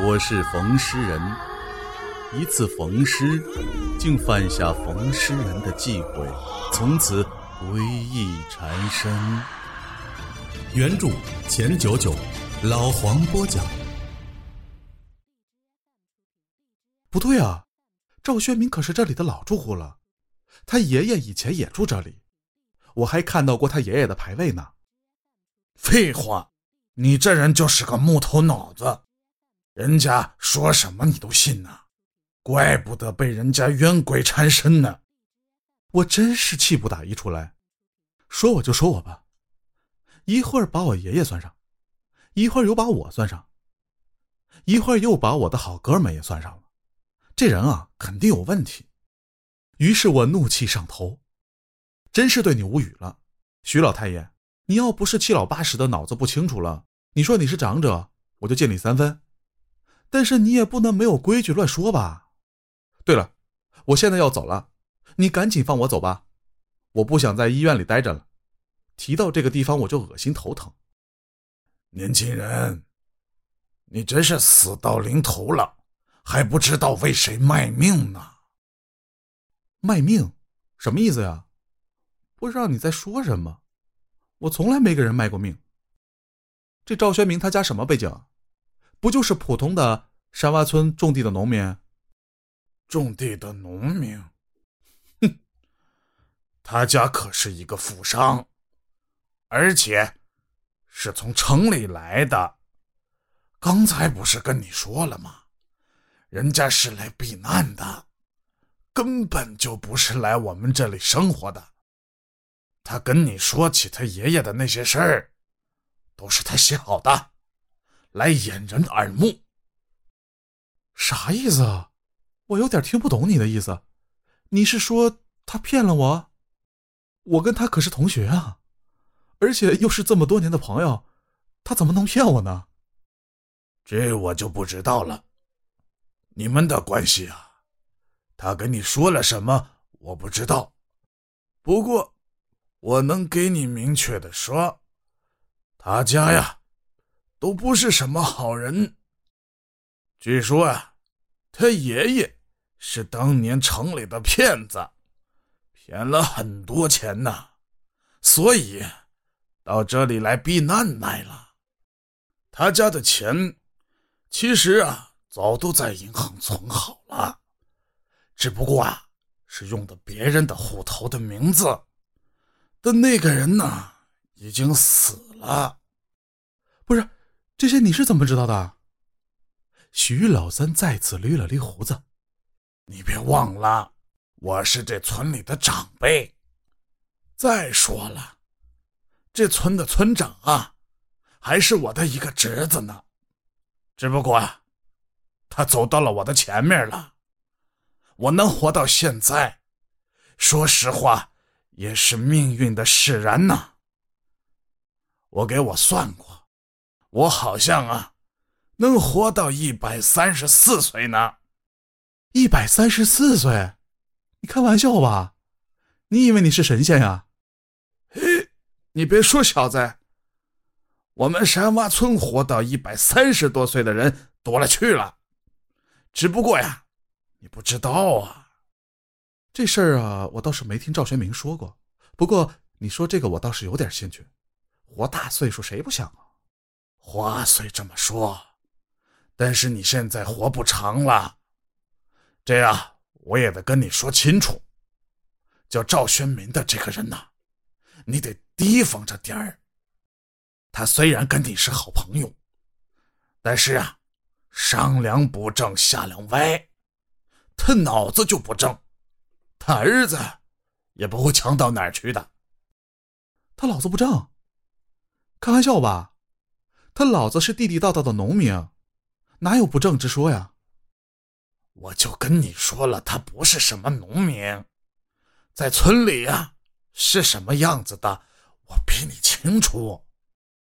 我是冯诗人。一次逢诗，竟犯下冯诗人的忌讳，从此归意缠身。原著钱九九，老黄播讲。不对啊，赵宣明可是这里的老住户了，他爷爷以前也住这里，我还看到过他爷爷的牌位呢。废话，你这人就是个木头脑子，人家说什么你都信呐，怪不得被人家冤鬼缠身呢。我真是气不打一处来，说我就说我吧，一会儿把我爷爷算上，一会儿又把我算上，一会儿又把我的好哥们也算上了，这人啊肯定有问题。于是我怒气上头，真是对你无语了，徐老太爷。你要不是七老八十的脑子不清楚了，你说你是长者，我就借你三分。但是你也不能没有规矩乱说吧？对了，我现在要走了，你赶紧放我走吧，我不想在医院里待着了。提到这个地方我就恶心头疼。年轻人，你真是死到临头了，还不知道为谁卖命呢？卖命？什么意思呀？不知道你在说什么。我从来没给人卖过命。这赵宣明他家什么背景？不就是普通的山洼村种地的农民？种地的农民？哼，他家可是一个富商，而且是从城里来的。刚才不是跟你说了吗？人家是来避难的，根本就不是来我们这里生活的。他跟你说起他爷爷的那些事儿，都是他写好的，来掩人耳目。啥意思啊？我有点听不懂你的意思。你是说他骗了我？我跟他可是同学啊，而且又是这么多年的朋友，他怎么能骗我呢？这我就不知道了。你们的关系啊，他跟你说了什么我不知道。不过。我能给你明确的说，他家呀，都不是什么好人。据说啊，他爷爷是当年城里的骗子，骗了很多钱呢，所以到这里来避难来了。他家的钱，其实啊，早都在银行存好了，只不过啊，是用的别人的户头的名字。但那个人呢，已经死了。这些你是怎么知道的？徐老三再次捋了捋胡子。你别忘了，我是这村里的长辈。再说了，这村的村长啊，还是我的一个侄子呢。只不过，他走到了我的前面了。我能活到现在，说实话。也是命运的使然呐。我给我算过，我好像啊，能活到一百三十四岁呢。一百三十四岁？你开玩笑吧？你以为你是神仙呀？嘿，你别说，小子，我们山洼村活到一百三十多岁的人多了去了。只不过呀，你不知道啊。这事儿啊，我倒是没听赵学明说过。不过你说这个，我倒是有点兴趣。活大岁数谁不想啊？话虽这么说，但是你现在活不长了。这样我也得跟你说清楚，叫赵宣明的这个人呐，你得提防着点儿。他虽然跟你是好朋友，但是啊，上梁不正下梁歪，他脑子就不正。他儿子也不会强到哪儿去的。他脑子不正？开玩笑吧？他老子是地地道道的农民，哪有不正之说呀？我就跟你说了，他不是什么农民，在村里呀是什么样子的，我比你清楚。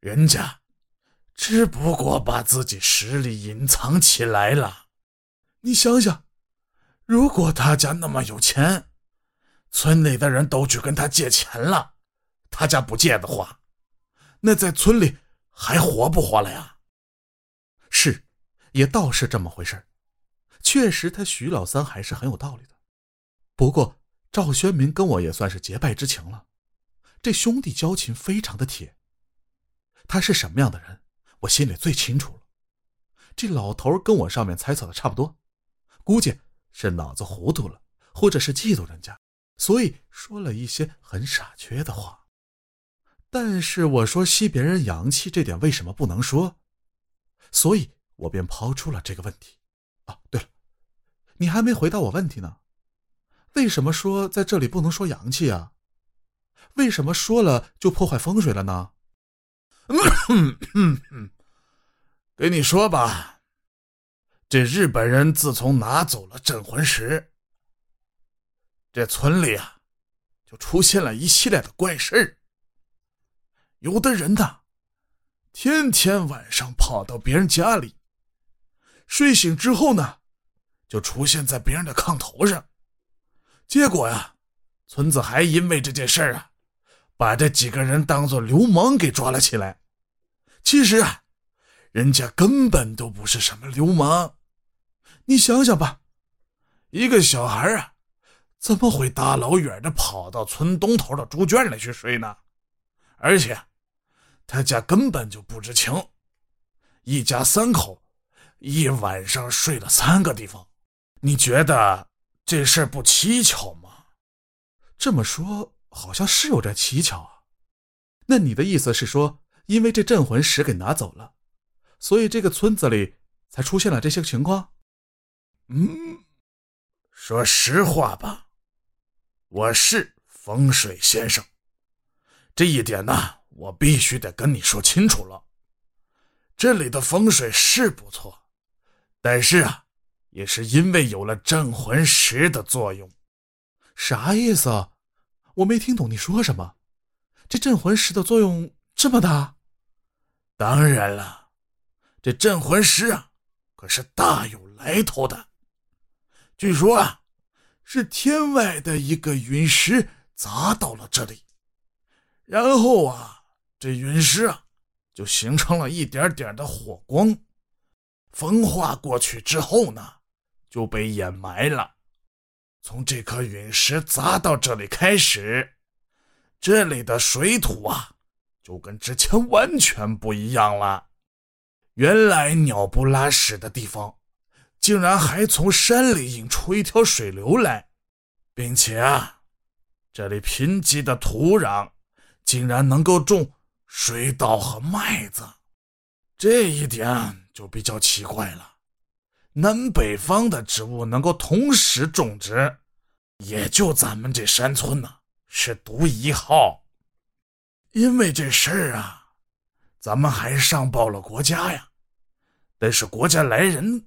人家只不过把自己实力隐藏起来了。你想想。如果他家那么有钱，村里的人都去跟他借钱了，他家不借的话，那在村里还活不活了呀？是，也倒是这么回事确实他徐老三还是很有道理的。不过赵宣明跟我也算是结拜之情了，这兄弟交情非常的铁。他是什么样的人，我心里最清楚了。这老头跟我上面猜测的差不多，估计是脑子糊涂了，或者是嫉妒人家，所以说了一些很傻缺的话。但是我说吸别人阳气这点为什么不能说？所以我便抛出了这个问题。啊，对了，你还没回答我问题呢。为什么说在这里不能说阳气啊？为什么说了就破坏风水了呢？给你说吧，这日本人自从拿走了镇魂石，这村里啊，就出现了一系列的怪事儿。有的人呢，天天晚上跑到别人家里，睡醒之后呢，就出现在别人的炕头上。结果呀，村子还因为这件事啊，把这几个人当做流氓给抓了起来。其实啊。人家根本都不是什么流氓，你想想吧，一个小孩啊，怎么会大老远的跑到村东头的猪圈里去睡呢？而且，他家根本就不知情，一家三口一晚上睡了三个地方，你觉得这事不蹊跷吗？这么说好像是有点蹊跷啊。那你的意思是说，因为这镇魂石给拿走了？所以这个村子里才出现了这些情况。嗯，说实话吧，我是风水先生，这一点呢，我必须得跟你说清楚了。这里的风水是不错，但是啊，也是因为有了镇魂石的作用。啥意思？我没听懂你说什么。这镇魂石的作用这么大？当然了。这镇魂石啊，可是大有来头的。据说啊，是天外的一个陨石砸到了这里，然后啊，这陨石啊就形成了一点点的火光，风化过去之后呢，就被掩埋了。从这颗陨石砸到这里开始，这里的水土啊，就跟之前完全不一样了。原来鸟不拉屎的地方，竟然还从山里引出一条水流来，并且啊，这里贫瘠的土壤竟然能够种水稻和麦子，这一点就比较奇怪了。南北方的植物能够同时种植，也就咱们这山村呢是独一号。因为这事儿啊。咱们还上报了国家呀，但是国家来人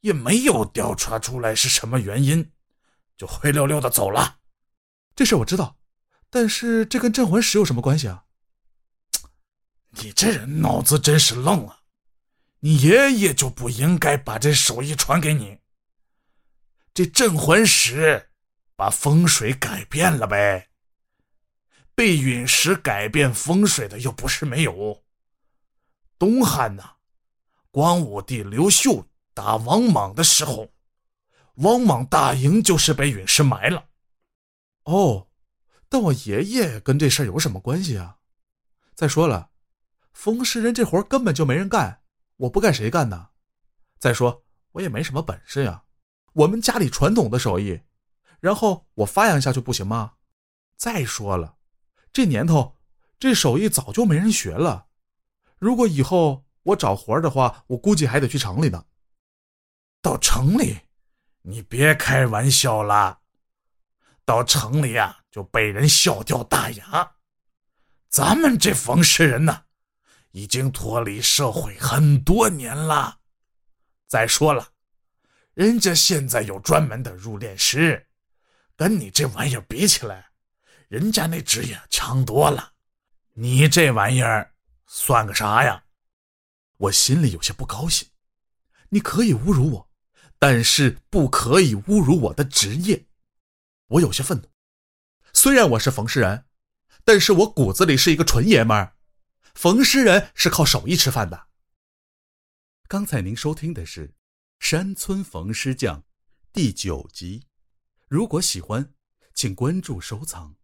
也没有调查出来是什么原因，就灰溜溜的走了。这事我知道，但是这跟镇魂石有什么关系啊？你这人脑子真是愣啊！你爷爷就不应该把这手艺传给你。这镇魂石把风水改变了呗，被陨石改变风水的又不是没有。东汉呐，光武帝刘秀打王莽的时候，王莽大营就是被陨石埋了。哦，但我爷爷跟这事有什么关系啊？再说了，风湿人这活根本就没人干，我不干谁干呢？再说我也没什么本事呀，我们家里传统的手艺，然后我发扬一下去不行吗？再说了，这年头这手艺早就没人学了。如果以后我找活的话，我估计还得去城里呢。到城里，你别开玩笑了。到城里呀，就被人笑掉大牙。咱们这冯氏人呢，已经脱离社会很多年了。再说了，人家现在有专门的入殓师，跟你这玩意儿比起来，人家那职业强多了。你这玩意儿。算个啥呀！我心里有些不高兴。你可以侮辱我，但是不可以侮辱我的职业。我有些愤怒。虽然我是冯诗人但是我骨子里是一个纯爷们儿。冯诗人是靠手艺吃饭的。刚才您收听的是山村冯诗匠第九集如果喜欢请关注收藏。